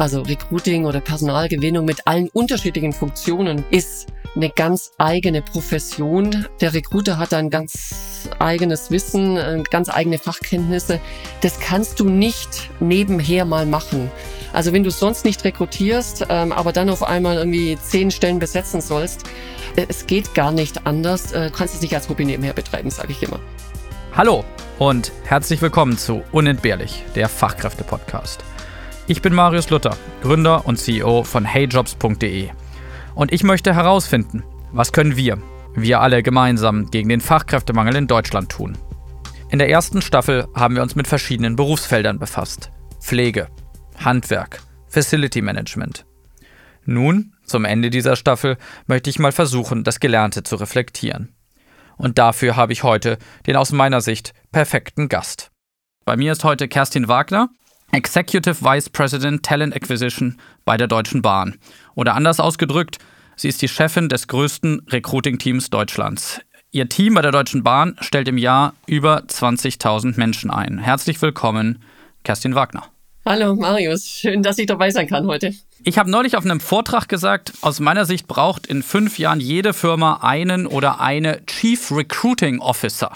Also Recruiting oder Personalgewinnung mit allen unterschiedlichen Funktionen ist eine ganz eigene Profession. Der Recruiter hat ein ganz eigenes Wissen, äh, ganz eigene Fachkenntnisse. Das kannst du nicht nebenher mal machen. Also wenn du sonst nicht rekrutierst, ähm, aber dann auf einmal irgendwie zehn Stellen besetzen sollst, äh, es geht gar nicht anders. Äh, du kannst es nicht als Hobby nebenher betreiben, sage ich immer. Hallo und herzlich willkommen zu Unentbehrlich, der Fachkräfte-Podcast. Ich bin Marius Luther, Gründer und CEO von heyjobs.de. Und ich möchte herausfinden, was können wir, wir alle gemeinsam, gegen den Fachkräftemangel in Deutschland tun. In der ersten Staffel haben wir uns mit verschiedenen Berufsfeldern befasst. Pflege, Handwerk, Facility Management. Nun, zum Ende dieser Staffel, möchte ich mal versuchen, das Gelernte zu reflektieren. Und dafür habe ich heute den aus meiner Sicht perfekten Gast. Bei mir ist heute Kerstin Wagner, Executive Vice President Talent Acquisition bei der Deutschen Bahn. Oder anders ausgedrückt, sie ist die Chefin des größten Recruiting-Teams Deutschlands. Ihr Team bei der Deutschen Bahn stellt im Jahr über 20.000 Menschen ein. Herzlich willkommen, Kerstin Wagner. Hallo Marius, schön, dass ich dabei sein kann heute. Ich habe neulich auf einem Vortrag gesagt, aus meiner Sicht braucht in fünf Jahren jede Firma einen oder eine Chief Recruiting Officer.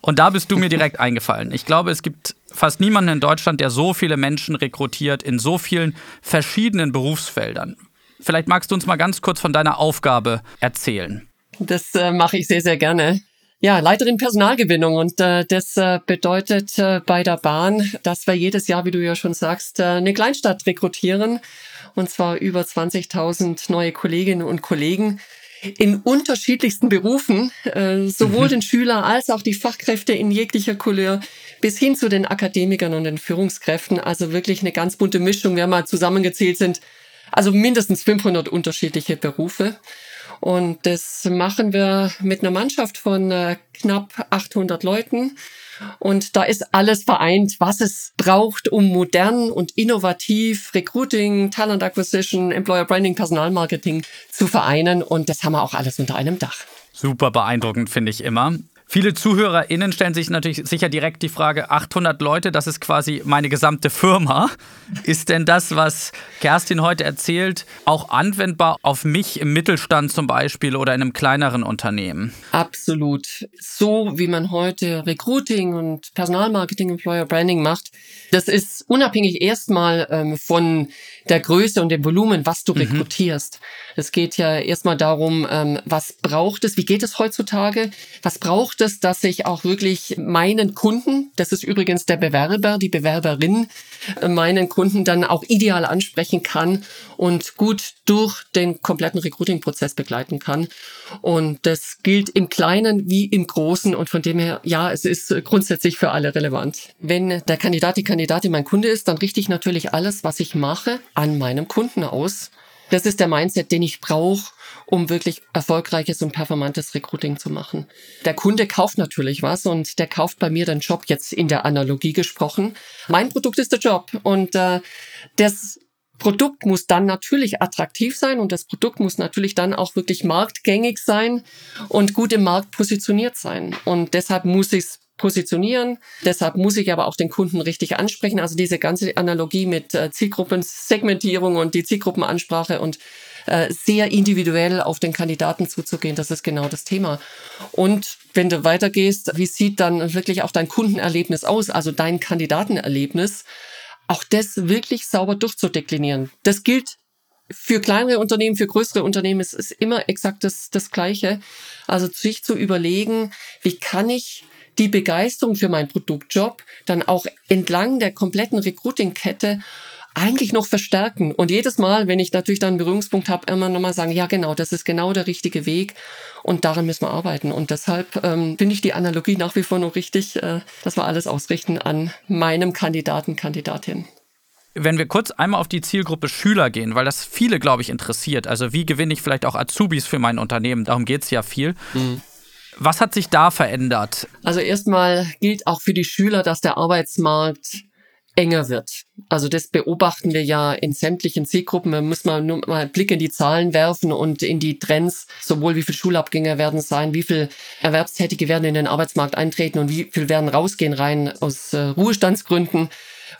Und da bist du mir direkt eingefallen. Ich glaube, es gibt fast niemanden in Deutschland, der so viele Menschen rekrutiert in so vielen verschiedenen Berufsfeldern. Vielleicht magst du uns mal ganz kurz von deiner Aufgabe erzählen. Das äh, mache ich sehr, sehr gerne. Ja, Leiterin Personalgewinnung und äh, das äh, bedeutet äh, bei der Bahn, dass wir jedes Jahr, wie du ja schon sagst, äh, eine Kleinstadt rekrutieren und zwar über 20.000 neue Kolleginnen und Kollegen in unterschiedlichsten Berufen, äh, sowohl mhm. den Schüler als auch die Fachkräfte in jeglicher Couleur bis hin zu den Akademikern und den Führungskräften. Also wirklich eine ganz bunte Mischung. Wir mal zusammengezählt sind, also mindestens 500 unterschiedliche Berufe. Und das machen wir mit einer Mannschaft von äh, knapp 800 Leuten. Und da ist alles vereint, was es braucht, um modern und innovativ Recruiting, Talent Acquisition, Employer Branding, Personalmarketing zu vereinen. Und das haben wir auch alles unter einem Dach. Super beeindruckend, finde ich immer. Viele ZuhörerInnen stellen sich natürlich sicher direkt die Frage: 800 Leute, das ist quasi meine gesamte Firma. Ist denn das, was Kerstin heute erzählt, auch anwendbar auf mich im Mittelstand zum Beispiel oder in einem kleineren Unternehmen? Absolut. So wie man heute Recruiting und Personalmarketing, Employer Branding macht, das ist unabhängig erstmal ähm, von der Größe und dem Volumen, was du mhm. rekrutierst. Es geht ja erstmal darum, ähm, was braucht es, wie geht es heutzutage, was braucht es, dass ich auch wirklich meinen Kunden, das ist übrigens der Bewerber, die Bewerberin, äh, meinen Kunden dann auch ideal ansprechen kann und gut durch den kompletten Recruiting-Prozess begleiten kann. Und das gilt im Kleinen wie im Großen und von dem her, ja, es ist grundsätzlich für alle relevant. Wenn der Kandidat, die Kandidatin mein Kunde ist, dann richte ich natürlich alles, was ich mache, an meinem Kunden aus. Das ist der Mindset, den ich brauche, um wirklich erfolgreiches und performantes Recruiting zu machen. Der Kunde kauft natürlich was und der kauft bei mir den Job jetzt in der Analogie gesprochen. Mein Produkt ist der Job und äh, das Produkt muss dann natürlich attraktiv sein und das Produkt muss natürlich dann auch wirklich marktgängig sein und gut im Markt positioniert sein. Und deshalb muss ich es positionieren. Deshalb muss ich aber auch den Kunden richtig ansprechen. Also diese ganze Analogie mit äh, Zielgruppensegmentierung und die Zielgruppenansprache und äh, sehr individuell auf den Kandidaten zuzugehen, das ist genau das Thema. Und wenn du weitergehst, wie sieht dann wirklich auch dein Kundenerlebnis aus, also dein Kandidatenerlebnis? Auch das wirklich sauber durchzudeklinieren. Das gilt für kleinere Unternehmen, für größere Unternehmen ist es immer exakt das, das Gleiche. Also sich zu überlegen, wie kann ich die Begeisterung für meinen Produktjob dann auch entlang der kompletten Recruiting-Kette eigentlich noch verstärken. Und jedes Mal, wenn ich natürlich dann einen Berührungspunkt habe, immer nochmal sagen, ja genau, das ist genau der richtige Weg und daran müssen wir arbeiten. Und deshalb ähm, finde ich die Analogie nach wie vor noch richtig, äh, dass wir alles ausrichten an meinem Kandidaten, Kandidatin. Wenn wir kurz einmal auf die Zielgruppe Schüler gehen, weil das viele, glaube ich, interessiert. Also wie gewinne ich vielleicht auch Azubis für mein Unternehmen? Darum geht es ja viel. Mhm. Was hat sich da verändert? Also erstmal gilt auch für die Schüler, dass der Arbeitsmarkt enger wird. Also das beobachten wir ja in sämtlichen Zielgruppen. Man muss mal nur mal einen Blick in die Zahlen werfen und in die Trends, sowohl wie viele Schulabgänger werden sein, wie viele Erwerbstätige werden in den Arbeitsmarkt eintreten und wie viel werden rausgehen rein aus äh, Ruhestandsgründen.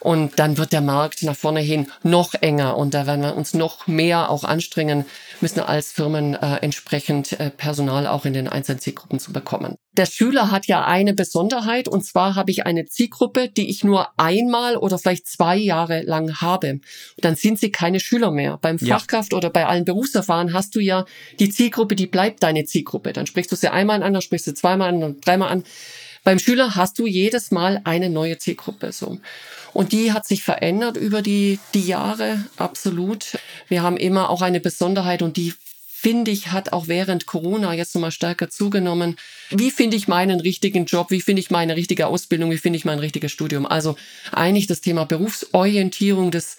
Und dann wird der Markt nach vorne hin noch enger und da werden wir uns noch mehr auch anstrengen müssen als Firmen äh, entsprechend äh, Personal auch in den einzelnen Zielgruppen zu bekommen. Der Schüler hat ja eine Besonderheit und zwar habe ich eine Zielgruppe, die ich nur einmal oder vielleicht zwei Jahre lang habe. Und dann sind sie keine Schüler mehr. Beim Fachkraft ja. oder bei allen Berufserfahren hast du ja die Zielgruppe, die bleibt deine Zielgruppe. Dann sprichst du sie einmal an, dann sprichst du zweimal an, dann dreimal an. Beim Schüler hast du jedes Mal eine neue Zielgruppe so. Und die hat sich verändert über die, die Jahre, absolut. Wir haben immer auch eine Besonderheit und die finde ich, hat auch während Corona jetzt nochmal stärker zugenommen. Wie finde ich meinen richtigen Job? Wie finde ich meine richtige Ausbildung? Wie finde ich mein richtiges Studium? Also eigentlich das Thema Berufsorientierung, das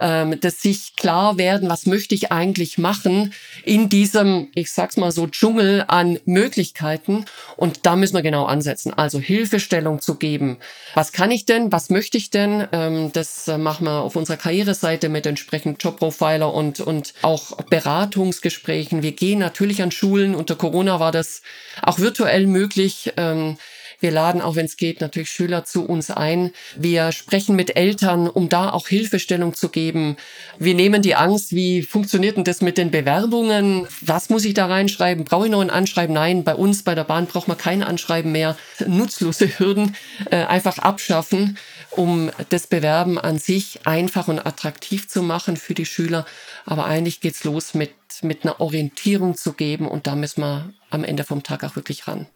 ähm, dass sich klar werden, was möchte ich eigentlich machen in diesem, ich sag's mal so, Dschungel an Möglichkeiten. Und da müssen wir genau ansetzen. Also Hilfestellung zu geben. Was kann ich denn? Was möchte ich denn? Ähm, das äh, machen wir auf unserer Karriereseite mit entsprechend Jobprofiler und, und auch Beratungsgesprächen. Wir gehen natürlich an Schulen. Unter Corona war das auch virtuell möglich. Ähm, wir laden auch, wenn es geht, natürlich Schüler zu uns ein. Wir sprechen mit Eltern, um da auch Hilfestellung zu geben. Wir nehmen die Angst, wie funktioniert denn das mit den Bewerbungen? Was muss ich da reinschreiben? Brauche ich noch ein Anschreiben? Nein, bei uns bei der Bahn braucht man kein Anschreiben mehr. Nutzlose Hürden äh, einfach abschaffen, um das Bewerben an sich einfach und attraktiv zu machen für die Schüler. Aber eigentlich geht's los mit, mit einer Orientierung zu geben und da müssen wir am Ende vom Tag auch wirklich ran.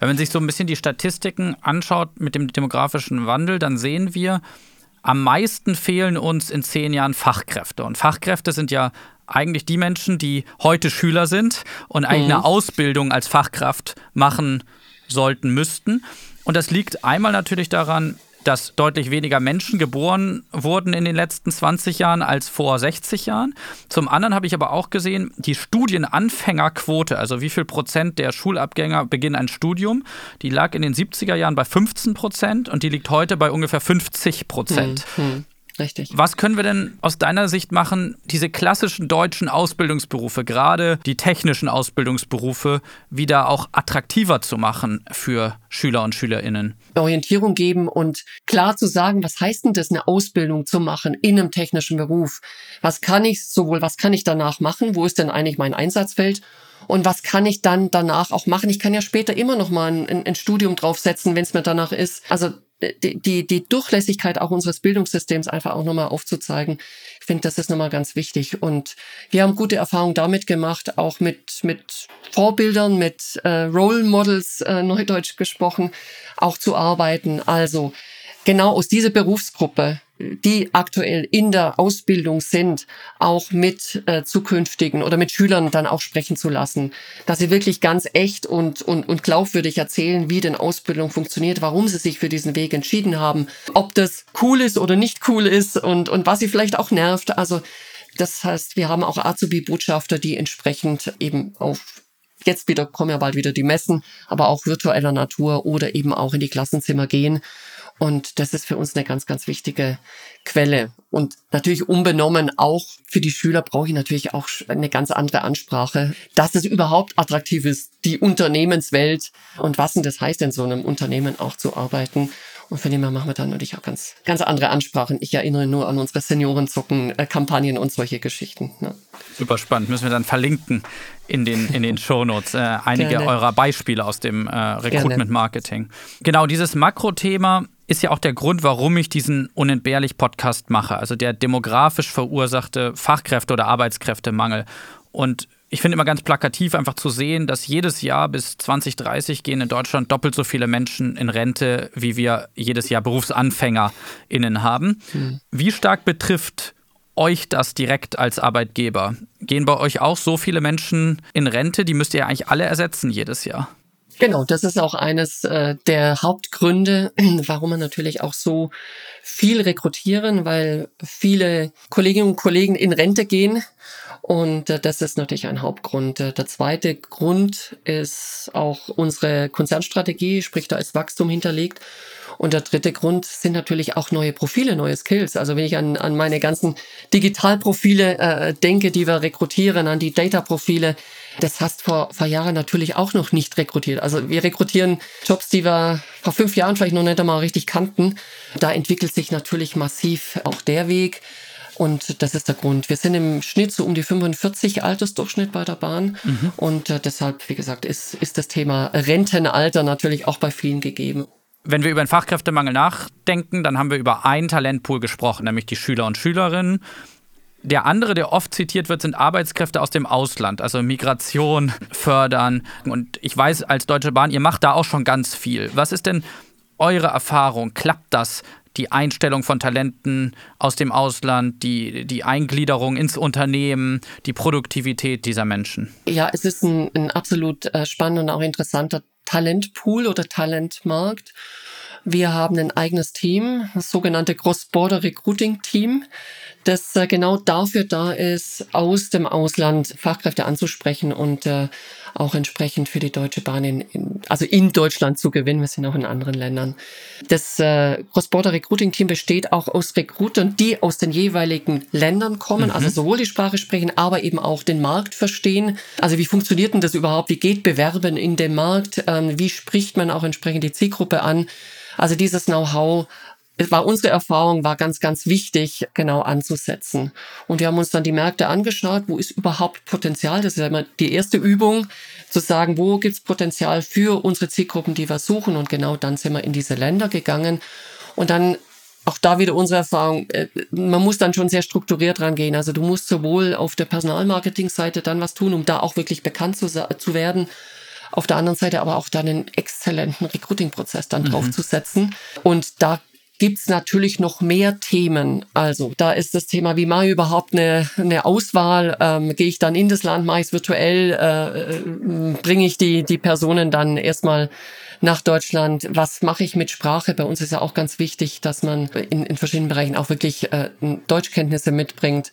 Wenn man sich so ein bisschen die Statistiken anschaut mit dem demografischen Wandel, dann sehen wir, am meisten fehlen uns in zehn Jahren Fachkräfte. Und Fachkräfte sind ja eigentlich die Menschen, die heute Schüler sind und eigentlich mhm. eine Ausbildung als Fachkraft machen sollten, müssten. Und das liegt einmal natürlich daran, dass deutlich weniger Menschen geboren wurden in den letzten 20 Jahren als vor 60 Jahren. Zum anderen habe ich aber auch gesehen, die Studienanfängerquote, also wie viel Prozent der Schulabgänger beginnen ein Studium, die lag in den 70er Jahren bei 15 Prozent und die liegt heute bei ungefähr 50 Prozent. Hm, hm. Richtig. Was können wir denn aus deiner Sicht machen, diese klassischen deutschen Ausbildungsberufe, gerade die technischen Ausbildungsberufe, wieder auch attraktiver zu machen für Schüler und Schülerinnen? Orientierung geben und klar zu sagen, was heißt denn das, eine Ausbildung zu machen in einem technischen Beruf? Was kann ich sowohl, was kann ich danach machen? Wo ist denn eigentlich mein Einsatzfeld? Und was kann ich dann danach auch machen? Ich kann ja später immer noch mal ein, ein Studium draufsetzen, wenn es mir danach ist. Also die, die, Durchlässigkeit auch unseres Bildungssystems einfach auch nochmal aufzuzeigen. Ich finde, das ist nochmal ganz wichtig. Und wir haben gute Erfahrungen damit gemacht, auch mit, mit Vorbildern, mit äh, Role Models, äh, Neudeutsch gesprochen, auch zu arbeiten. Also genau aus dieser Berufsgruppe die aktuell in der Ausbildung sind, auch mit äh, zukünftigen oder mit Schülern dann auch sprechen zu lassen, dass sie wirklich ganz echt und, und, und glaubwürdig erzählen, wie denn Ausbildung funktioniert, warum sie sich für diesen Weg entschieden haben, ob das cool ist oder nicht cool ist und, und was sie vielleicht auch nervt. Also das heißt, wir haben auch Azubi-Botschafter, die entsprechend eben auf Jetzt wieder kommen ja bald wieder die Messen, aber auch virtueller Natur oder eben auch in die Klassenzimmer gehen und das ist für uns eine ganz, ganz wichtige Quelle. Und natürlich unbenommen auch für die Schüler brauche ich natürlich auch eine ganz andere Ansprache, dass es überhaupt attraktiv ist, die Unternehmenswelt und was denn das heißt, in so einem Unternehmen auch zu arbeiten. Und von dem her machen wir dann natürlich auch ganz, ganz andere Ansprachen. Ich erinnere nur an unsere Seniorenzucken-Kampagnen und solche Geschichten. Ne? Super spannend. Müssen wir dann verlinken in den, in den Shownotes. Äh, einige Gerne. eurer Beispiele aus dem äh, Recruitment Marketing. Genau, dieses Makrothema ist ja auch der Grund, warum ich diesen unentbehrlich Podcast mache. Also der demografisch verursachte Fachkräfte- oder Arbeitskräftemangel. Und ich finde immer ganz plakativ einfach zu sehen, dass jedes Jahr bis 2030 gehen in Deutschland doppelt so viele Menschen in Rente, wie wir jedes Jahr BerufsanfängerInnen haben. Mhm. Wie stark betrifft euch das direkt als Arbeitgeber? Gehen bei euch auch so viele Menschen in Rente? Die müsst ihr ja eigentlich alle ersetzen jedes Jahr. Genau, das ist auch eines äh, der Hauptgründe, warum wir natürlich auch so viel rekrutieren, weil viele Kolleginnen und Kollegen in Rente gehen Und äh, das ist natürlich ein Hauptgrund. Äh, der zweite Grund ist auch unsere Konzernstrategie, sprich da ist Wachstum hinterlegt. Und der dritte Grund sind natürlich auch neue Profile, neue Skills. Also wenn ich an, an meine ganzen Digitalprofile äh, denke, die wir rekrutieren, an die Data-Profile, das hast vor, vor Jahren natürlich auch noch nicht rekrutiert. Also wir rekrutieren Jobs, die wir vor fünf Jahren vielleicht noch nicht einmal richtig kannten. Da entwickelt sich natürlich massiv auch der Weg. Und das ist der Grund. Wir sind im Schnitt so um die 45 Altersdurchschnitt bei der Bahn. Mhm. Und äh, deshalb, wie gesagt, ist, ist das Thema Rentenalter natürlich auch bei vielen gegeben. Wenn wir über den Fachkräftemangel nachdenken, dann haben wir über einen Talentpool gesprochen, nämlich die Schüler und Schülerinnen. Der andere, der oft zitiert wird, sind Arbeitskräfte aus dem Ausland, also Migration fördern. Und ich weiß als Deutsche Bahn, ihr macht da auch schon ganz viel. Was ist denn eure Erfahrung? Klappt das? Die Einstellung von Talenten aus dem Ausland, die, die Eingliederung ins Unternehmen, die Produktivität dieser Menschen? Ja, es ist ein, ein absolut äh, spannender und auch interessanter Talentpool oder Talentmarkt. Wir haben ein eigenes Team, das sogenannte Cross-Border Recruiting Team, das äh, genau dafür da ist, aus dem Ausland Fachkräfte anzusprechen und äh, auch entsprechend für die Deutsche Bahn in, also in Deutschland zu gewinnen. Wir sind auch in anderen Ländern. Das äh, Cross-Border Recruiting Team besteht auch aus Recruitern, die aus den jeweiligen Ländern kommen, mhm. also sowohl die Sprache sprechen, aber eben auch den Markt verstehen. Also wie funktioniert denn das überhaupt? Wie geht Bewerben in dem Markt? Ähm, wie spricht man auch entsprechend die Zielgruppe an? Also dieses Know-how war unsere Erfahrung, war ganz, ganz wichtig, genau anzusetzen. Und wir haben uns dann die Märkte angeschaut, wo ist überhaupt Potenzial? Das ist ja immer die erste Übung, zu sagen, wo gibt's Potenzial für unsere Zielgruppen, die wir suchen. Und genau dann sind wir in diese Länder gegangen. Und dann auch da wieder unsere Erfahrung, äh, man muss dann schon sehr strukturiert rangehen. Also du musst sowohl auf der Personalmarketing-Seite dann was tun, um da auch wirklich bekannt zu, zu werden, auf der anderen Seite aber auch dann einen exzellenten Recruiting-Prozess dann mhm. draufzusetzen. Und da gibt's natürlich noch mehr Themen. Also da ist das Thema, wie mache ich überhaupt eine, eine Auswahl? Ähm, Gehe ich dann in das Land, mache ich es virtuell, äh, äh, bringe ich die, die Personen dann erstmal nach Deutschland. Was mache ich mit Sprache? Bei uns ist ja auch ganz wichtig, dass man in, in verschiedenen Bereichen auch wirklich äh, Deutschkenntnisse mitbringt.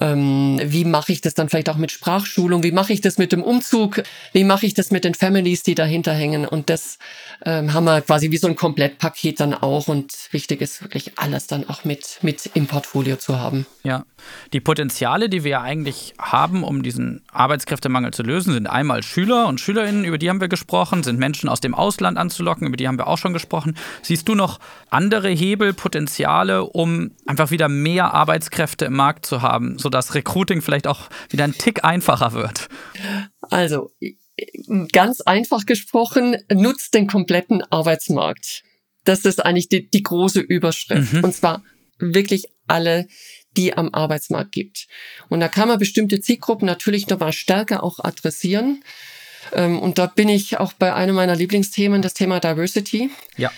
Ähm, wie mache ich das dann vielleicht auch mit Sprachschulung? Wie mache ich das mit dem Umzug? Wie mache ich das mit den Families, die dahinter hängen? Und das ähm, haben wir quasi wie so ein Komplettpaket dann auch. Und wichtig ist wirklich alles dann auch mit, mit im Portfolio zu haben. Ja, die Potenziale, die wir ja eigentlich haben, um diesen Arbeitskräftemangel zu lösen, sind einmal Schüler und Schülerinnen, über die haben wir gesprochen, sind Menschen aus dem Ausland anzulocken, über die haben wir auch schon gesprochen. Siehst du noch andere Hebel, Potenziale, um einfach wieder mehr Arbeitskräfte im Markt zu haben, sodass Recruiting vielleicht auch wieder ein Tick einfacher wird? Also, ganz einfach gesprochen, nutzt den kompletten Arbeitsmarkt. Das ist eigentlich die, die große Überschrift. Mhm. Und zwar wirklich alle, die am Arbeitsmarkt gibt. Und da kann man bestimmte Zielgruppen natürlich noch mal stärker auch adressieren. Ähm, und da bin ich auch bei einem meiner Lieblingsthemen, das Thema Diversity. Ja.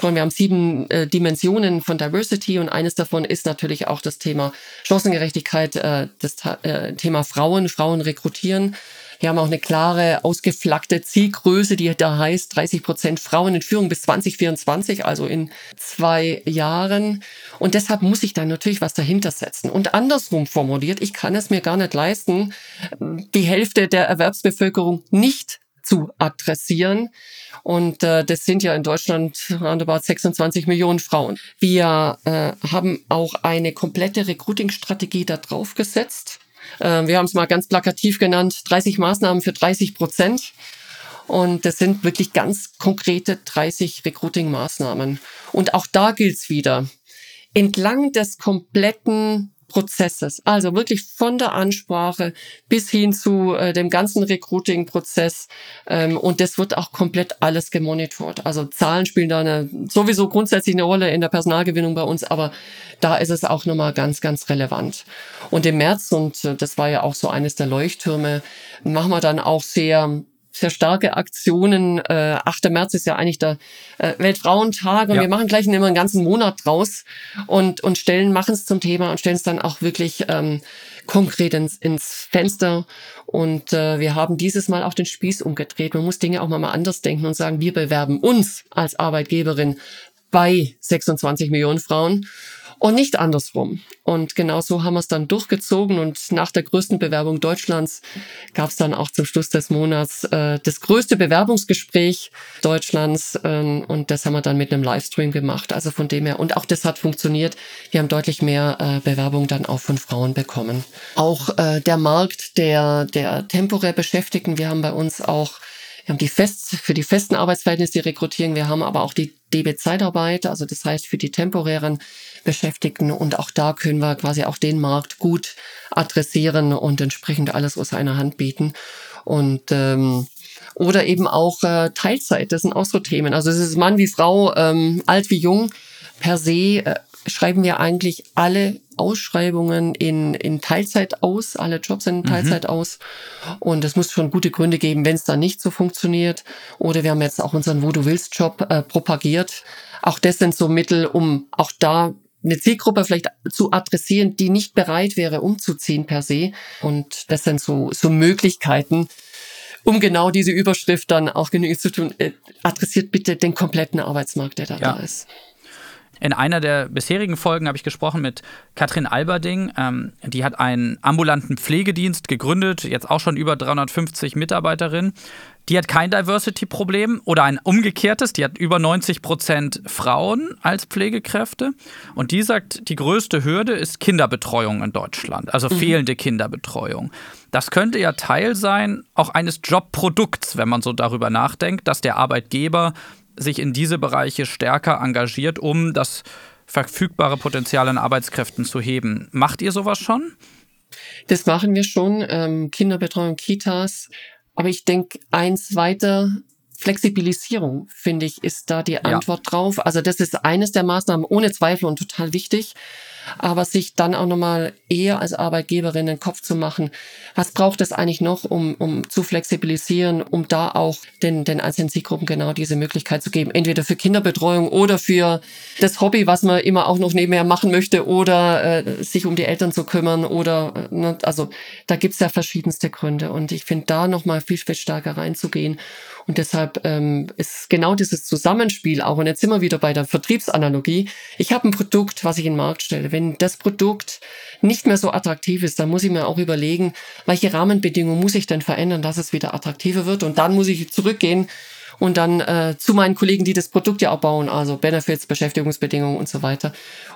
Wir haben sieben äh, Dimensionen von Diversity und eines davon ist natürlich auch das Thema Chancengerechtigkeit, äh, das äh, Thema Frauen, Frauen rekrutieren. Wir haben auch eine klare, ausgeflaggte Zielgröße, die da heißt 30 Prozent Frauen in Führung bis 2024, also in zwei Jahren. Und deshalb muss ich da natürlich was dahinter setzen. Und andersrum formuliert, ich kann es mir gar nicht leisten, die Hälfte der Erwerbsbevölkerung nicht zu adressieren. Und äh, das sind ja in Deutschland roundabout 26 Millionen Frauen. Wir äh, haben auch eine komplette Recruiting-Strategie da drauf gesetzt. Äh, wir haben es mal ganz plakativ genannt, 30 Maßnahmen für 30 Prozent. Und das sind wirklich ganz konkrete 30 Recruiting-Maßnahmen. Und auch da gilt's wieder. Entlang des kompletten Prozesses. Also wirklich von der Ansprache bis hin zu äh, dem ganzen Recruiting-Prozess. Ähm, und das wird auch komplett alles gemonitort. Also Zahlen spielen da eine, sowieso grundsätzlich eine Rolle in der Personalgewinnung bei uns, aber da ist es auch nochmal ganz, ganz relevant. Und im März, und äh, das war ja auch so eines der Leuchttürme, machen wir dann auch sehr sehr starke Aktionen. Äh, 8. März ist ja eigentlich der äh, Weltfrauentag und ja. wir machen gleich immer einen ganzen Monat draus und, und stellen, machen es zum Thema und stellen es dann auch wirklich ähm, konkret ins, ins Fenster. Und äh, wir haben dieses Mal auch den Spieß umgedreht. Man muss Dinge auch mal, mal anders denken und sagen, wir bewerben uns als Arbeitgeberin bei 26 Millionen Frauen und nicht andersrum. Und genau so haben wir es dann durchgezogen und nach der größten Bewerbung Deutschlands gab es dann auch zum Schluss des Monats äh, das größte Bewerbungsgespräch Deutschlands äh, und das haben wir dann mit einem Livestream gemacht. Also von dem her und auch das hat funktioniert. Wir haben deutlich mehr äh, Bewerbungen dann auch von Frauen bekommen. Auch äh, der Markt der der temporär Beschäftigten. Wir haben bei uns auch wir haben die fest, für die festen Arbeitsverhältnisse die Rekrutierung, wir haben aber auch die DB-Zeitarbeit, also das heißt für die temporären Beschäftigten und auch da können wir quasi auch den Markt gut adressieren und entsprechend alles aus einer Hand bieten. Und ähm, oder eben auch äh, Teilzeit, das sind auch so Themen. Also es ist Mann wie Frau, ähm, alt wie jung. Per se äh, schreiben wir eigentlich alle Ausschreibungen in, in Teilzeit aus, alle Jobs in mhm. Teilzeit mhm. aus. Und es muss schon gute Gründe geben, wenn es da nicht so funktioniert. Oder wir haben jetzt auch unseren Wo du willst Job äh, propagiert. Auch das sind so Mittel, um auch da eine Zielgruppe vielleicht zu adressieren, die nicht bereit wäre, umzuziehen per se. Und das sind so, so Möglichkeiten, um genau diese Überschrift dann auch genügend zu tun. Äh, adressiert bitte den kompletten Arbeitsmarkt, der da, ja. da ist. In einer der bisherigen Folgen habe ich gesprochen mit Katrin Alberding. Ähm, die hat einen ambulanten Pflegedienst gegründet, jetzt auch schon über 350 Mitarbeiterinnen. Die hat kein Diversity-Problem oder ein umgekehrtes. Die hat über 90 Prozent Frauen als Pflegekräfte. Und die sagt, die größte Hürde ist Kinderbetreuung in Deutschland, also mhm. fehlende Kinderbetreuung. Das könnte ja Teil sein auch eines Jobprodukts, wenn man so darüber nachdenkt, dass der Arbeitgeber sich in diese Bereiche stärker engagiert, um das verfügbare Potenzial an Arbeitskräften zu heben. Macht ihr sowas schon? Das machen wir schon. Ähm, Kinderbetreuung, Kitas. Aber ich denke, eins weiter, Flexibilisierung, finde ich, ist da die Antwort ja. drauf. Also das ist eines der Maßnahmen ohne Zweifel und total wichtig aber sich dann auch nochmal eher als Arbeitgeberin den Kopf zu machen, was braucht es eigentlich noch, um, um zu flexibilisieren, um da auch den, den einzelnen Zielgruppen genau diese Möglichkeit zu geben, entweder für Kinderbetreuung oder für das Hobby, was man immer auch noch nebenher machen möchte oder äh, sich um die Eltern zu kümmern oder, ne, also da gibt's ja verschiedenste Gründe. Und ich finde da nochmal viel, viel stärker reinzugehen und deshalb ähm, ist genau dieses Zusammenspiel auch, und jetzt sind wir wieder bei der Vertriebsanalogie, ich habe ein Produkt, was ich in den Markt stelle. Wenn das Produkt nicht mehr so attraktiv ist, dann muss ich mir auch überlegen, welche Rahmenbedingungen muss ich denn verändern, dass es wieder attraktiver wird. Und dann muss ich zurückgehen und dann äh, zu meinen Kollegen, die das Produkt ja auch bauen, also Benefits, Beschäftigungsbedingungen und so weiter.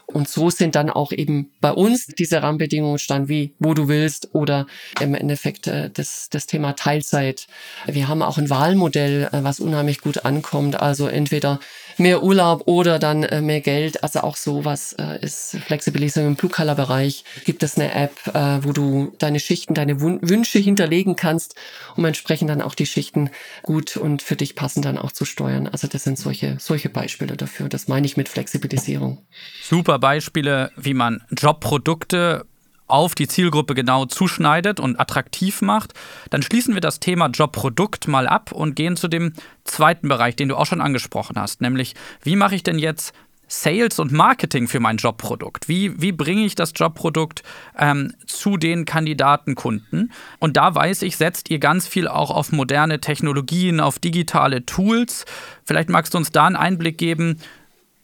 Und so sind dann auch eben bei uns diese Rahmenbedingungen stand wie wo du willst oder im Endeffekt äh, das, das Thema Teilzeit. Wir haben auch ein Wahlmodell, äh, was unheimlich gut ankommt. Also entweder mehr Urlaub oder dann äh, mehr Geld. Also auch sowas äh, ist Flexibilisierung im Blue-Color-Bereich. Gibt es eine App, äh, wo du deine Schichten, deine Wun Wünsche hinterlegen kannst, um entsprechend dann auch die Schichten gut und für dich passend dann auch zu steuern. Also das sind solche, solche Beispiele dafür. Das meine ich mit Flexibilisierung. Super Beispiele, wie man Jobprodukte auf die Zielgruppe genau zuschneidet und attraktiv macht, dann schließen wir das Thema Jobprodukt mal ab und gehen zu dem zweiten Bereich, den du auch schon angesprochen hast, nämlich wie mache ich denn jetzt Sales und Marketing für mein Jobprodukt? Wie, wie bringe ich das Jobprodukt ähm, zu den Kandidatenkunden? Und da weiß ich, setzt ihr ganz viel auch auf moderne Technologien, auf digitale Tools. Vielleicht magst du uns da einen Einblick geben,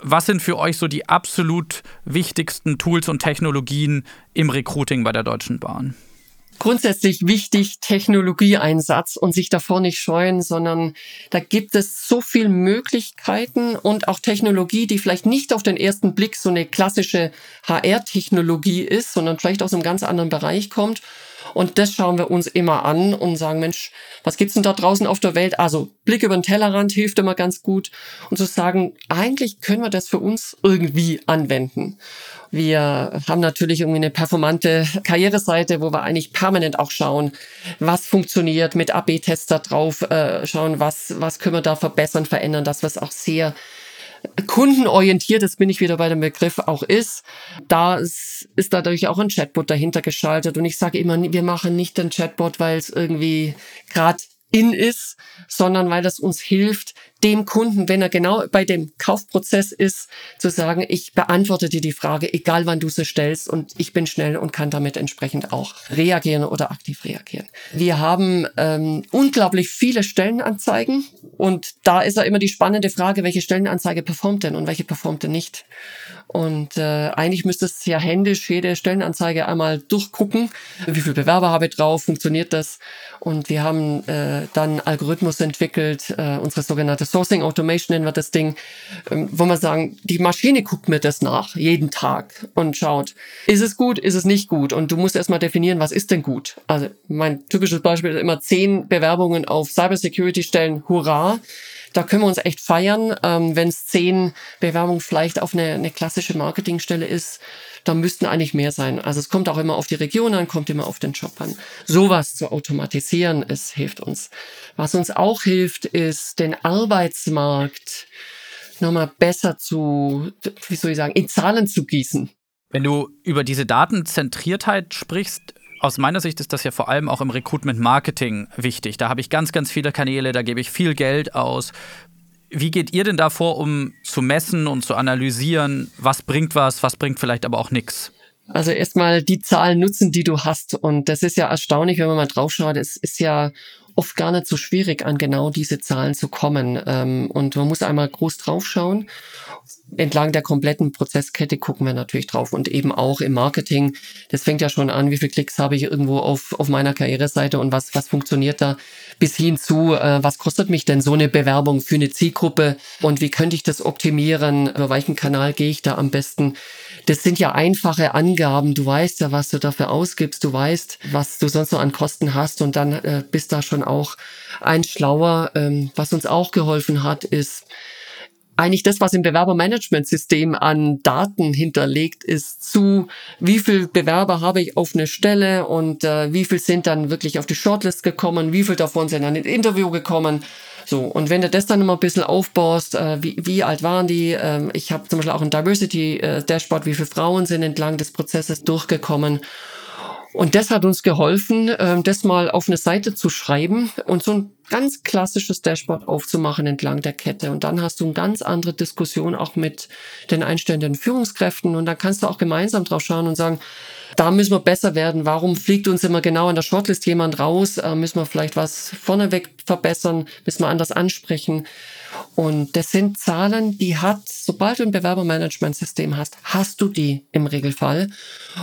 was sind für euch so die absolut wichtigsten Tools und Technologien im Recruiting bei der Deutschen Bahn? grundsätzlich wichtig, Technologieeinsatz und sich davor nicht scheuen, sondern da gibt es so viel Möglichkeiten und auch Technologie, die vielleicht nicht auf den ersten Blick so eine klassische HR-Technologie ist, sondern vielleicht aus einem ganz anderen Bereich kommt und das schauen wir uns immer an und sagen, Mensch, was gibt's denn da draußen auf der Welt? Also Blick über den Tellerrand hilft immer ganz gut. Und zu sagen, eigentlich können wir das für uns irgendwie anwenden. Wir haben natürlich irgendwie eine performante Karriereseite, wo wir eigentlich permanent auch schauen, was funktioniert mit AB-Tests da drauf, äh, schauen, was, was können wir da verbessern, verändern, dass wir es auch sehr kundenorientiert, das bin ich wieder bei dem Begriff, auch ist, da ist, ist dadurch auch ein Chatbot dahinter geschaltet. Und ich sage immer, wir machen nicht den Chatbot, weil es irgendwie gerade in ist, sondern weil das uns hilft, dem Kunden, wenn er genau bei dem Kaufprozess ist, zu sagen, ich beantworte dir die Frage, egal wann du sie stellst und ich bin schnell und kann damit entsprechend auch reagieren oder aktiv reagieren. Wir haben ähm, unglaublich viele Stellenanzeigen und da ist ja immer die spannende Frage, welche Stellenanzeige performt denn und welche performt denn nicht. Und äh, eigentlich müsste es ja händisch jede Stellenanzeige einmal durchgucken, wie viele Bewerber habe ich drauf, funktioniert das. Und wir haben äh, dann Algorithmus entwickelt, äh, unsere sogenannte Sourcing Automation nennen wir das Ding, ähm, wo man sagen, die Maschine guckt mir das nach, jeden Tag und schaut, ist es gut, ist es nicht gut? Und du musst erstmal definieren, was ist denn gut? Also mein typisches Beispiel ist immer zehn Bewerbungen auf Cybersecurity-Stellen, hurra da können wir uns echt feiern. Ähm, Wenn es zehn Bewerbungen vielleicht auf eine, eine klassische Marketingstelle ist, dann müssten eigentlich mehr sein. Also es kommt auch immer auf die Region an, kommt immer auf den Job an. Sowas zu automatisieren, es hilft uns. Was uns auch hilft, ist den Arbeitsmarkt nochmal besser zu, wie soll ich sagen, in Zahlen zu gießen. Wenn du über diese Datenzentriertheit sprichst, aus meiner Sicht ist das ja vor allem auch im Recruitment Marketing wichtig. Da habe ich ganz, ganz viele Kanäle, da gebe ich viel Geld aus. Wie geht ihr denn da vor, um zu messen und zu analysieren, was bringt was, was bringt vielleicht aber auch nichts? Also erstmal die Zahlen nutzen, die du hast. Und das ist ja erstaunlich, wenn man mal draufschaut. Es ist ja oft gar nicht so schwierig, an genau diese Zahlen zu kommen. Ähm, und man muss einmal groß draufschauen. Entlang der kompletten Prozesskette gucken wir natürlich drauf und eben auch im Marketing. Das fängt ja schon an, wie viele Klicks habe ich irgendwo auf, auf meiner Karriereseite und was, was funktioniert da, bis hin zu, äh, was kostet mich denn so eine Bewerbung für eine Zielgruppe und wie könnte ich das optimieren, über welchen Kanal gehe ich da am besten. Das sind ja einfache Angaben. Du weißt ja, was du dafür ausgibst. Du weißt, was du sonst noch an Kosten hast und dann äh, bist da schon auch ein schlauer. Ähm, was uns auch geholfen hat, ist eigentlich das, was im Bewerbermanagementsystem an Daten hinterlegt ist, zu wie viel Bewerber habe ich auf eine Stelle und äh, wie viel sind dann wirklich auf die Shortlist gekommen, wie viel davon sind dann ins Interview gekommen. So, und wenn du das dann immer ein bisschen aufbaust, äh, wie, wie alt waren die? Ähm, ich habe zum Beispiel auch ein Diversity-Dashboard, äh, wie viele Frauen sind entlang des Prozesses durchgekommen. Und das hat uns geholfen, ähm, das mal auf eine Seite zu schreiben und so ein ganz klassisches Dashboard aufzumachen entlang der Kette. Und dann hast du eine ganz andere Diskussion auch mit den einstellenden Führungskräften. Und dann kannst du auch gemeinsam drauf schauen und sagen, da müssen wir besser werden. Warum fliegt uns immer genau an der Shortlist jemand raus? Äh, müssen wir vielleicht was vorneweg verbessern? Müssen wir anders ansprechen? Und das sind Zahlen, die hat, sobald du ein Bewerbermanagementsystem hast, hast du die im Regelfall.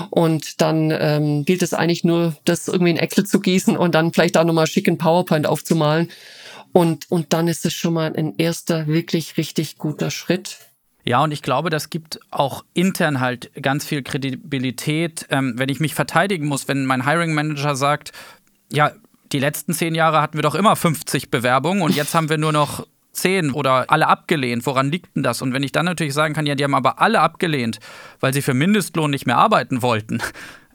Und dann ähm, gilt es eigentlich nur, das irgendwie in Excel zu gießen und dann vielleicht auch nochmal schicken PowerPoint aufzumalen. Und, und dann ist es schon mal ein erster wirklich richtig guter Schritt. Ja, und ich glaube, das gibt auch intern halt ganz viel Kredibilität, ähm, wenn ich mich verteidigen muss, wenn mein Hiring Manager sagt, ja, die letzten zehn Jahre hatten wir doch immer 50 Bewerbungen und jetzt haben wir nur noch zehn oder alle abgelehnt. Woran liegt denn das? Und wenn ich dann natürlich sagen kann, ja, die haben aber alle abgelehnt, weil sie für Mindestlohn nicht mehr arbeiten wollten,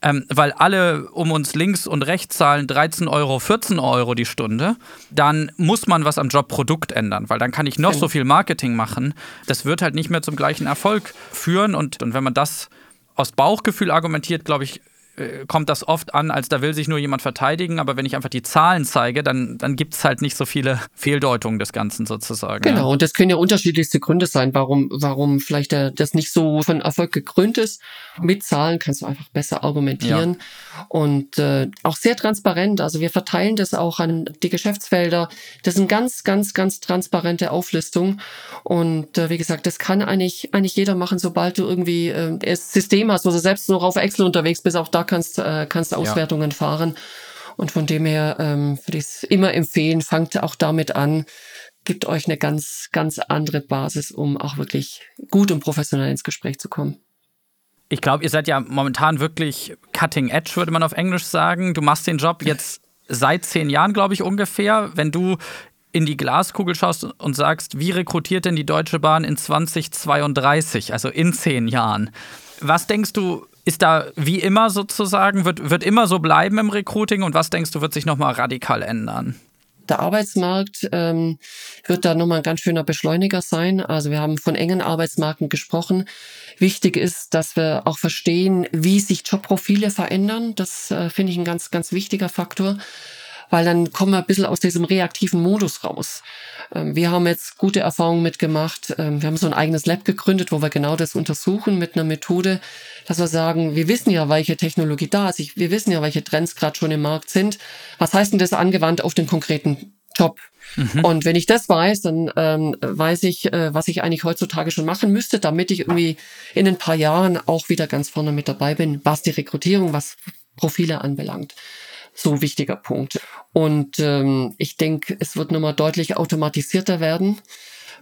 ähm, weil alle um uns links und rechts zahlen 13 Euro, 14 Euro die Stunde, dann muss man was am Jobprodukt ändern, weil dann kann ich noch so viel Marketing machen. Das wird halt nicht mehr zum gleichen Erfolg führen. Und, und wenn man das aus Bauchgefühl argumentiert, glaube ich, äh, kommt das oft an, als da will sich nur jemand verteidigen, aber wenn ich einfach die Zahlen zeige, dann, dann gibt es halt nicht so viele Fehldeutungen des Ganzen sozusagen. Genau, ja. und das können ja unterschiedlichste Gründe sein, warum, warum vielleicht der, das nicht so von Erfolg gekrönt ist. Mit Zahlen kannst du einfach besser argumentieren ja. und äh, auch sehr transparent. Also wir verteilen das auch an die Geschäftsfelder. Das sind ganz, ganz, ganz transparente Auflistung und äh, wie gesagt, das kann eigentlich, eigentlich jeder machen, sobald du irgendwie äh, das System hast, wo du selbst noch auf Excel unterwegs bist, auch da kannst, äh, kannst Auswertungen ja. fahren. Und von dem her ähm, würde ich es immer empfehlen, fangt auch damit an, gibt euch eine ganz, ganz andere Basis, um auch wirklich gut und professionell ins Gespräch zu kommen. Ich glaube, ihr seid ja momentan wirklich cutting edge, würde man auf Englisch sagen. Du machst den Job jetzt seit zehn Jahren, glaube ich, ungefähr. Wenn du in die Glaskugel schaust und sagst, wie rekrutiert denn die Deutsche Bahn in 2032, also in zehn Jahren? Was denkst du, ist da wie immer sozusagen, wird, wird immer so bleiben im Recruiting und was denkst du, wird sich nochmal radikal ändern? Der Arbeitsmarkt ähm, wird da nochmal ein ganz schöner Beschleuniger sein. Also wir haben von engen Arbeitsmarken gesprochen. Wichtig ist, dass wir auch verstehen, wie sich Jobprofile verändern. Das äh, finde ich ein ganz, ganz wichtiger Faktor. Weil dann kommen wir ein bisschen aus diesem reaktiven Modus raus. Ähm, wir haben jetzt gute Erfahrungen mitgemacht. Ähm, wir haben so ein eigenes Lab gegründet, wo wir genau das untersuchen mit einer Methode, dass wir sagen, wir wissen ja, welche Technologie da ist. Wir wissen ja, welche Trends gerade schon im Markt sind. Was heißt denn das angewandt auf den konkreten Job? Mhm. Und wenn ich das weiß, dann ähm, weiß ich, äh, was ich eigentlich heutzutage schon machen müsste, damit ich irgendwie in ein paar Jahren auch wieder ganz vorne mit dabei bin, was die Rekrutierung, was Profile anbelangt so wichtiger Punkt. Und ähm, ich denke, es wird nochmal deutlich automatisierter werden.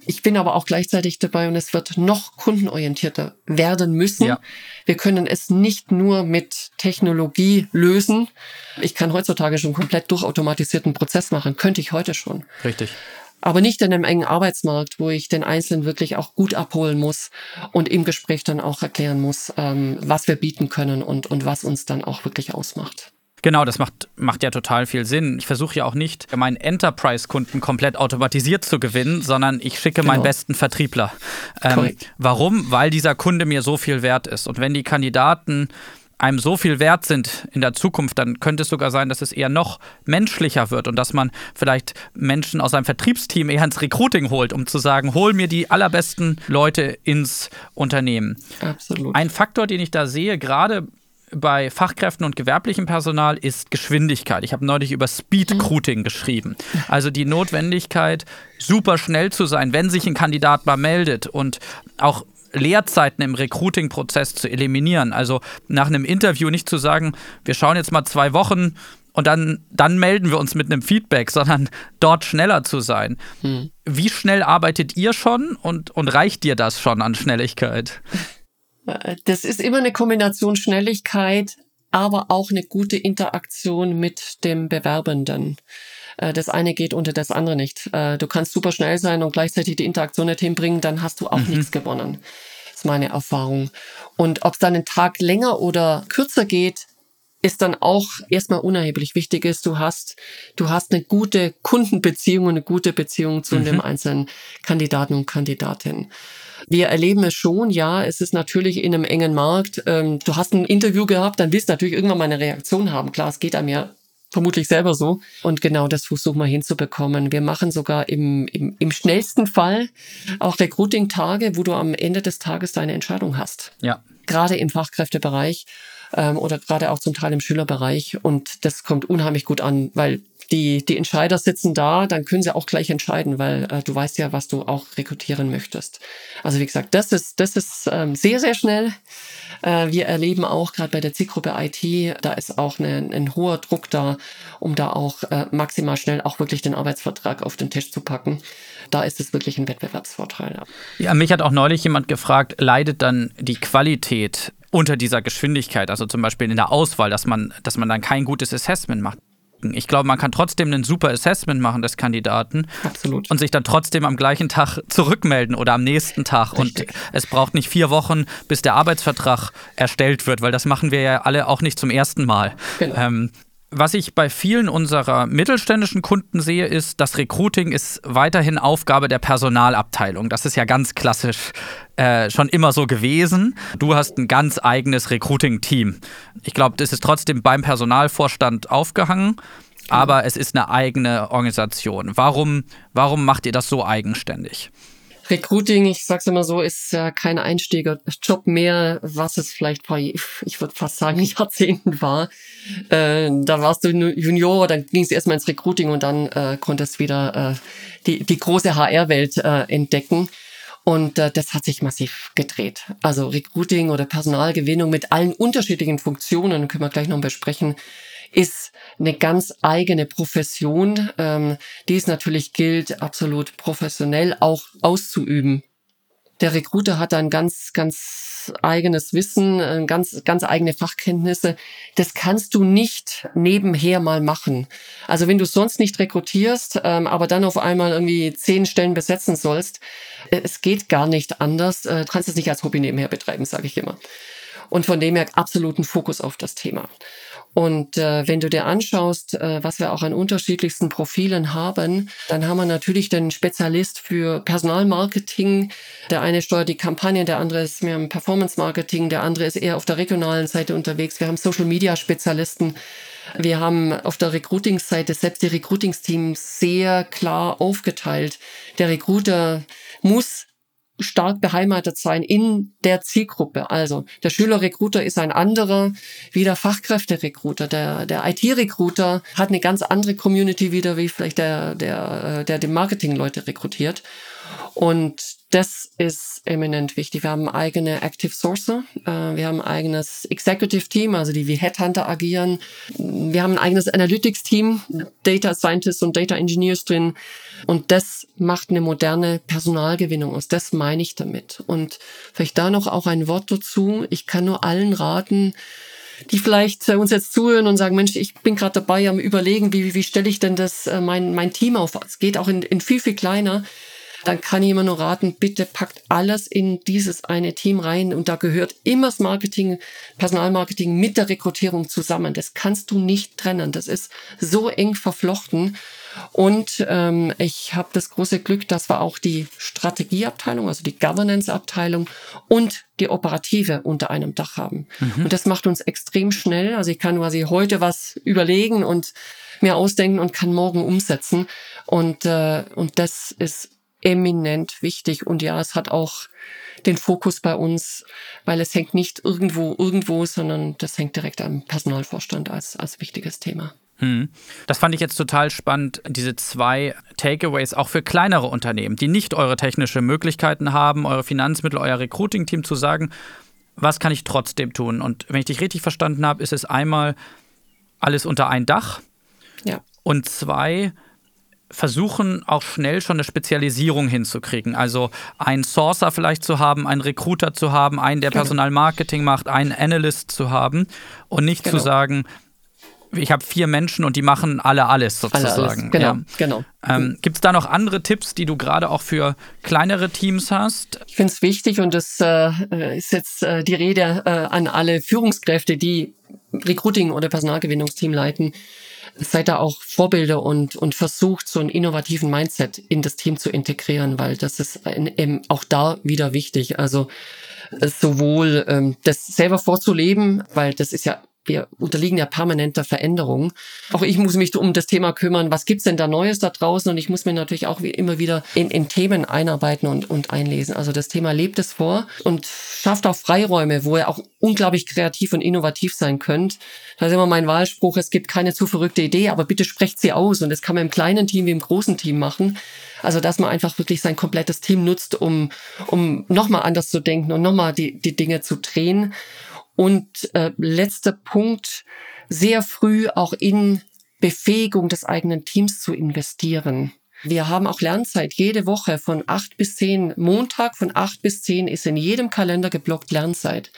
Ich bin aber auch gleichzeitig dabei und es wird noch kundenorientierter werden müssen. Ja. Wir können es nicht nur mit Technologie lösen. Ich kann heutzutage schon komplett durchautomatisierten Prozess machen, könnte ich heute schon. Richtig. Aber nicht in einem engen Arbeitsmarkt, wo ich den Einzelnen wirklich auch gut abholen muss und im Gespräch dann auch erklären muss, ähm, was wir bieten können und, und was uns dann auch wirklich ausmacht. Genau, das macht, macht ja total viel Sinn. Ich versuche ja auch nicht, meinen Enterprise-Kunden komplett automatisiert zu gewinnen, sondern ich schicke genau. meinen besten Vertriebler. Ähm, warum? Weil dieser Kunde mir so viel wert ist. Und wenn die Kandidaten einem so viel wert sind in der Zukunft, dann könnte es sogar sein, dass es eher noch menschlicher wird und dass man vielleicht Menschen aus seinem Vertriebsteam eher ins Recruiting holt, um zu sagen, hol mir die allerbesten Leute ins Unternehmen. Absolut. Ein Faktor, den ich da sehe, gerade bei Fachkräften und gewerblichem Personal ist Geschwindigkeit. Ich habe neulich über Speed Recruiting geschrieben. Also die Notwendigkeit, super schnell zu sein, wenn sich ein Kandidat mal meldet und auch Leerzeiten im Recruiting-Prozess zu eliminieren. Also nach einem Interview nicht zu sagen, wir schauen jetzt mal zwei Wochen und dann, dann melden wir uns mit einem Feedback, sondern dort schneller zu sein. Hm. Wie schnell arbeitet ihr schon und, und reicht dir das schon an Schnelligkeit? Das ist immer eine Kombination Schnelligkeit, aber auch eine gute Interaktion mit dem Bewerbenden. Äh, das eine geht unter das andere nicht. Äh, du kannst super schnell sein und gleichzeitig die Interaktion nicht hinbringen, dann hast du auch mhm. nichts gewonnen. Das ist meine Erfahrung. Und ob es dann einen Tag länger oder kürzer geht, ist dann auch erstmal unerheblich. Wichtig ist, du hast, du hast eine gute Kundenbeziehung und eine gute Beziehung zu mhm. dem einzelnen Kandidaten und Kandidatin. Wir erleben es schon, ja, es ist natürlich in einem engen Markt. Ähm, du hast ein Interview gehabt, dann willst du natürlich irgendwann mal eine Reaktion haben. Klar, es geht einem ja vermutlich selber so. Und genau das versuchen wir hinzubekommen. Wir machen sogar im, im, im schnellsten Fall auch Recruiting-Tage, wo du am Ende des Tages deine Entscheidung hast. Ja. Gerade im Fachkräftebereich ähm, oder gerade auch zum Teil im Schülerbereich. Und das kommt unheimlich gut an, weil die, die Entscheider sitzen da, dann können sie auch gleich entscheiden, weil äh, du weißt ja, was du auch rekrutieren möchtest. Also wie gesagt, das ist, das ist ähm, sehr, sehr schnell. Äh, wir erleben auch gerade bei der Zielgruppe IT, da ist auch eine, ein hoher Druck da, um da auch äh, maximal schnell auch wirklich den Arbeitsvertrag auf den Tisch zu packen. Da ist es wirklich ein Wettbewerbsvorteil. Ja, mich hat auch neulich jemand gefragt, leidet dann die Qualität unter dieser Geschwindigkeit, also zum Beispiel in der Auswahl, dass man, dass man dann kein gutes Assessment macht. Ich glaube, man kann trotzdem ein super Assessment machen des Kandidaten Absolut. und sich dann trotzdem am gleichen Tag zurückmelden oder am nächsten Tag. Richtig. Und es braucht nicht vier Wochen, bis der Arbeitsvertrag erstellt wird, weil das machen wir ja alle auch nicht zum ersten Mal. Genau. Ähm, was ich bei vielen unserer mittelständischen Kunden sehe, ist, das Recruiting ist weiterhin Aufgabe der Personalabteilung. Das ist ja ganz klassisch äh, schon immer so gewesen. Du hast ein ganz eigenes Recruiting-Team. Ich glaube, das ist trotzdem beim Personalvorstand aufgehangen, aber es ist eine eigene Organisation. Warum, warum macht ihr das so eigenständig? Recruiting, ich sag's immer so, ist ja kein Einsteigerjob mehr, was es vielleicht vor, ich würde fast sagen, Jahrzehnten war. Äh, da warst du Junior, dann ging es erstmal ins Recruiting und dann äh, konntest wieder äh, die, die große HR-Welt äh, entdecken. Und äh, das hat sich massiv gedreht. Also Recruiting oder Personalgewinnung mit allen unterschiedlichen Funktionen, können wir gleich noch besprechen, ist eine ganz eigene Profession, ähm, die es natürlich gilt, absolut professionell auch auszuüben. Der Recruiter hat ein ganz, ganz eigenes Wissen, ganz, ganz eigene Fachkenntnisse. Das kannst du nicht nebenher mal machen. Also wenn du sonst nicht rekrutierst, ähm, aber dann auf einmal irgendwie zehn Stellen besetzen sollst, äh, es geht gar nicht anders. Äh, du kannst es nicht als Hobby nebenher betreiben, sage ich immer. Und von dem her absoluten Fokus auf das Thema. Und äh, wenn du dir anschaust, äh, was wir auch an unterschiedlichsten Profilen haben, dann haben wir natürlich den Spezialist für Personalmarketing. Der eine steuert die Kampagnen, der andere ist mehr im Performance Marketing, der andere ist eher auf der regionalen Seite unterwegs. Wir haben Social Media Spezialisten. Wir haben auf der Recruiting-Seite selbst die Recruitingsteams sehr klar aufgeteilt. Der Recruiter muss stark beheimatet sein in der Zielgruppe. Also der Schülerrecruiter ist ein anderer wie der Fachkräfterecruiter. Der, der IT-Recruiter hat eine ganz andere Community wieder wie vielleicht der, der, der die Marketing-Leute rekrutiert. Und das ist eminent wichtig. Wir haben eigene Active Sourcer, äh, wir haben ein eigenes Executive Team, also die wie Headhunter agieren. Wir haben ein eigenes Analytics Team, Data Scientists und Data Engineers drin. Und das macht eine moderne Personalgewinnung aus. Das meine ich damit. Und vielleicht da noch auch ein Wort dazu. Ich kann nur allen raten, die vielleicht uns jetzt zuhören und sagen, Mensch, ich bin gerade dabei am überlegen, wie, wie stelle ich denn das äh, mein, mein Team auf? Es geht auch in, in viel, viel kleiner dann kann ich immer nur raten, bitte packt alles in dieses eine Team rein und da gehört immer das Marketing, Personalmarketing mit der Rekrutierung zusammen. Das kannst du nicht trennen. Das ist so eng verflochten. Und ähm, ich habe das große Glück, dass wir auch die Strategieabteilung, also die Governance-Abteilung und die Operative unter einem Dach haben. Mhm. Und das macht uns extrem schnell. Also ich kann quasi heute was überlegen und mir ausdenken und kann morgen umsetzen. Und, äh, und das ist eminent wichtig. Und ja, es hat auch den Fokus bei uns, weil es hängt nicht irgendwo, irgendwo, sondern das hängt direkt am Personalvorstand als, als wichtiges Thema. Hm. Das fand ich jetzt total spannend, diese zwei Takeaways auch für kleinere Unternehmen, die nicht eure technische Möglichkeiten haben, eure Finanzmittel, euer Recruiting-Team zu sagen, was kann ich trotzdem tun? Und wenn ich dich richtig verstanden habe, ist es einmal alles unter ein Dach. Ja. Und zwei, versuchen auch schnell schon eine Spezialisierung hinzukriegen. Also einen Sourcer vielleicht zu haben, einen Recruiter zu haben, einen, der genau. Personalmarketing macht, einen Analyst zu haben und nicht genau. zu sagen, ich habe vier Menschen und die machen alle alles sozusagen. Alle alles. Genau, ja. genau. Ähm, Gibt es da noch andere Tipps, die du gerade auch für kleinere Teams hast? Ich finde es wichtig und das äh, ist jetzt äh, die Rede äh, an alle Führungskräfte, die Recruiting oder Personalgewinnungsteam leiten seid da auch Vorbilder und, und versucht, so einen innovativen Mindset in das Team zu integrieren, weil das ist eben auch da wieder wichtig. Also sowohl ähm, das selber vorzuleben, weil das ist ja wir unterliegen ja permanenter Veränderung. Auch ich muss mich um das Thema kümmern, was gibt's denn da Neues da draußen? Und ich muss mir natürlich auch immer wieder in, in Themen einarbeiten und, und einlesen. Also das Thema lebt es vor und schafft auch Freiräume, wo ihr auch unglaublich kreativ und innovativ sein könnt. Da ist immer mein Wahlspruch, es gibt keine zu verrückte Idee, aber bitte sprecht sie aus. Und das kann man im kleinen Team wie im großen Team machen. Also, dass man einfach wirklich sein komplettes Team nutzt, um, um nochmal anders zu denken und nochmal die, die Dinge zu drehen. Und äh, letzter Punkt, sehr früh auch in Befähigung des eigenen Teams zu investieren. Wir haben auch Lernzeit jede Woche von acht bis zehn. Montag von acht bis zehn ist in jedem Kalender geblockt Lernzeit.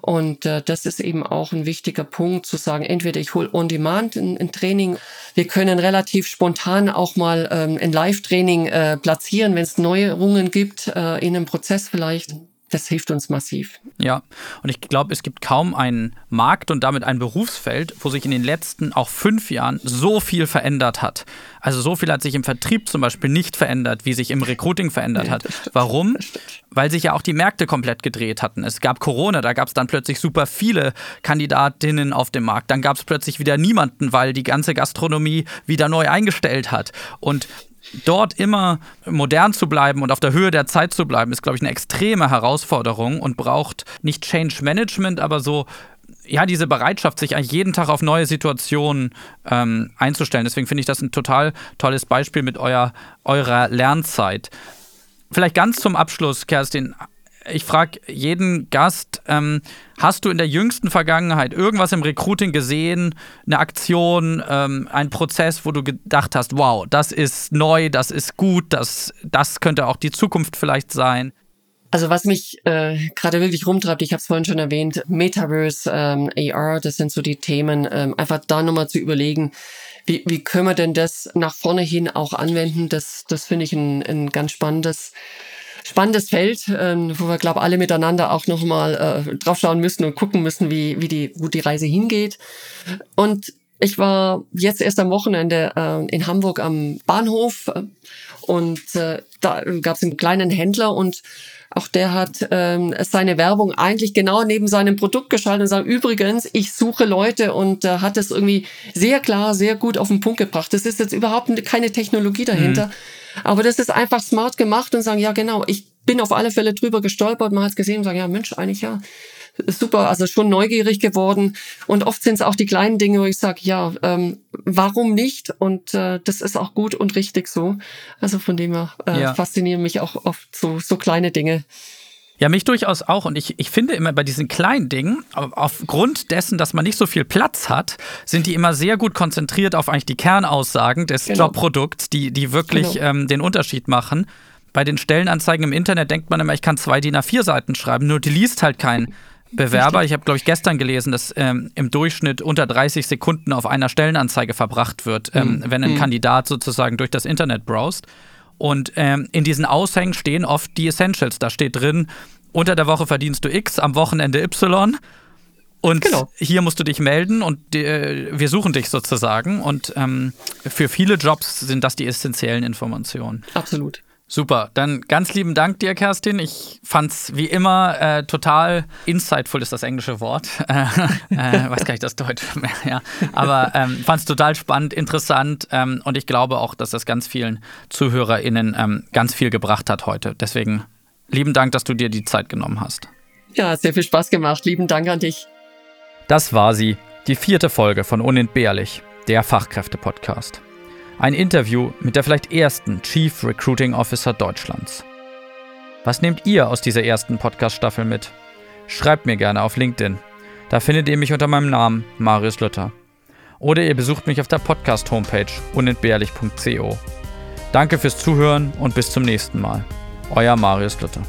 Und äh, das ist eben auch ein wichtiger Punkt, zu sagen, entweder ich hole on-demand ein, ein, Training, wir können relativ spontan auch mal ähm, ein Live-Training äh, platzieren, wenn es Neuerungen gibt, äh, in einem Prozess vielleicht das hilft uns massiv. Ja, und ich glaube, es gibt kaum einen Markt und damit ein Berufsfeld, wo sich in den letzten auch fünf Jahren so viel verändert hat. Also so viel hat sich im Vertrieb zum Beispiel nicht verändert, wie sich im Recruiting verändert hat. Warum? Weil sich ja auch die Märkte komplett gedreht hatten. Es gab Corona, da gab es dann plötzlich super viele Kandidatinnen auf dem Markt. Dann gab es plötzlich wieder niemanden, weil die ganze Gastronomie wieder neu eingestellt hat. Und dort immer modern zu bleiben und auf der Höhe der Zeit zu bleiben, ist, glaube ich, eine extreme Herausforderung und braucht nicht Change Management, aber so ja, diese Bereitschaft, sich eigentlich jeden Tag auf neue Situationen ähm, einzustellen. Deswegen finde ich das ein total tolles Beispiel mit euer, eurer Lernzeit. Vielleicht ganz zum Abschluss, Kerstin, ich frage jeden Gast, ähm, hast du in der jüngsten Vergangenheit irgendwas im Recruiting gesehen, eine Aktion, ähm, ein Prozess, wo du gedacht hast, wow, das ist neu, das ist gut, das, das könnte auch die Zukunft vielleicht sein? Also was mich äh, gerade wirklich rumtreibt, ich habe es vorhin schon erwähnt, Metaverse, ähm, AR, das sind so die Themen, ähm, einfach da nochmal zu überlegen, wie, wie können wir denn das nach vorne hin auch anwenden, das, das finde ich ein, ein ganz spannendes spannendes Feld, ähm, wo wir, glaube alle miteinander auch nochmal äh, draufschauen müssen und gucken müssen, wie, wie die, wo die Reise hingeht. Und ich war jetzt erst am Wochenende äh, in Hamburg am Bahnhof äh, und äh, da gab es einen kleinen Händler und auch der hat ähm, seine Werbung eigentlich genau neben seinem Produkt geschaltet und sagt, übrigens, ich suche Leute und äh, hat es irgendwie sehr klar, sehr gut auf den Punkt gebracht. Das ist jetzt überhaupt keine Technologie dahinter. Mhm. Aber das ist einfach smart gemacht und sagen, ja genau, ich bin auf alle Fälle drüber gestolpert, man hat es gesehen und sagen, ja Mensch, eigentlich ja, super, also schon neugierig geworden. Und oft sind es auch die kleinen Dinge, wo ich sage, ja, ähm, warum nicht? Und äh, das ist auch gut und richtig so. Also von dem her äh, ja. faszinieren mich auch oft so, so kleine Dinge. Ja, mich durchaus auch. Und ich, ich finde immer bei diesen kleinen Dingen, aufgrund dessen, dass man nicht so viel Platz hat, sind die immer sehr gut konzentriert auf eigentlich die Kernaussagen des genau. Jobprodukts, die, die wirklich genau. ähm, den Unterschied machen. Bei den Stellenanzeigen im Internet denkt man immer, ich kann zwei DIN A4 Seiten schreiben, nur die liest halt kein Bewerber. Ich habe, glaube ich, gestern gelesen, dass ähm, im Durchschnitt unter 30 Sekunden auf einer Stellenanzeige verbracht wird, ähm, mhm. wenn ein mhm. Kandidat sozusagen durch das Internet browst. Und ähm, in diesen Aushängen stehen oft die Essentials. Da steht drin, unter der Woche verdienst du X, am Wochenende Y. Und genau. hier musst du dich melden und äh, wir suchen dich sozusagen. Und ähm, für viele Jobs sind das die essentiellen Informationen. Absolut. Super, dann ganz lieben Dank dir, Kerstin. Ich fand's wie immer äh, total insightful ist das englische Wort. äh, äh, weiß gar nicht das Deutsche mehr, ja. Aber ähm, fand's total spannend, interessant ähm, und ich glaube auch, dass das ganz vielen ZuhörerInnen ähm, ganz viel gebracht hat heute. Deswegen lieben Dank, dass du dir die Zeit genommen hast. Ja, sehr viel Spaß gemacht. Lieben Dank an dich. Das war sie, die vierte Folge von Unentbehrlich, der Fachkräfte-Podcast. Ein Interview mit der vielleicht ersten Chief Recruiting Officer Deutschlands. Was nehmt ihr aus dieser ersten Podcast-Staffel mit? Schreibt mir gerne auf LinkedIn. Da findet ihr mich unter meinem Namen Marius Luther. Oder ihr besucht mich auf der Podcast-Homepage unentbehrlich.co. Danke fürs Zuhören und bis zum nächsten Mal. Euer Marius Luther.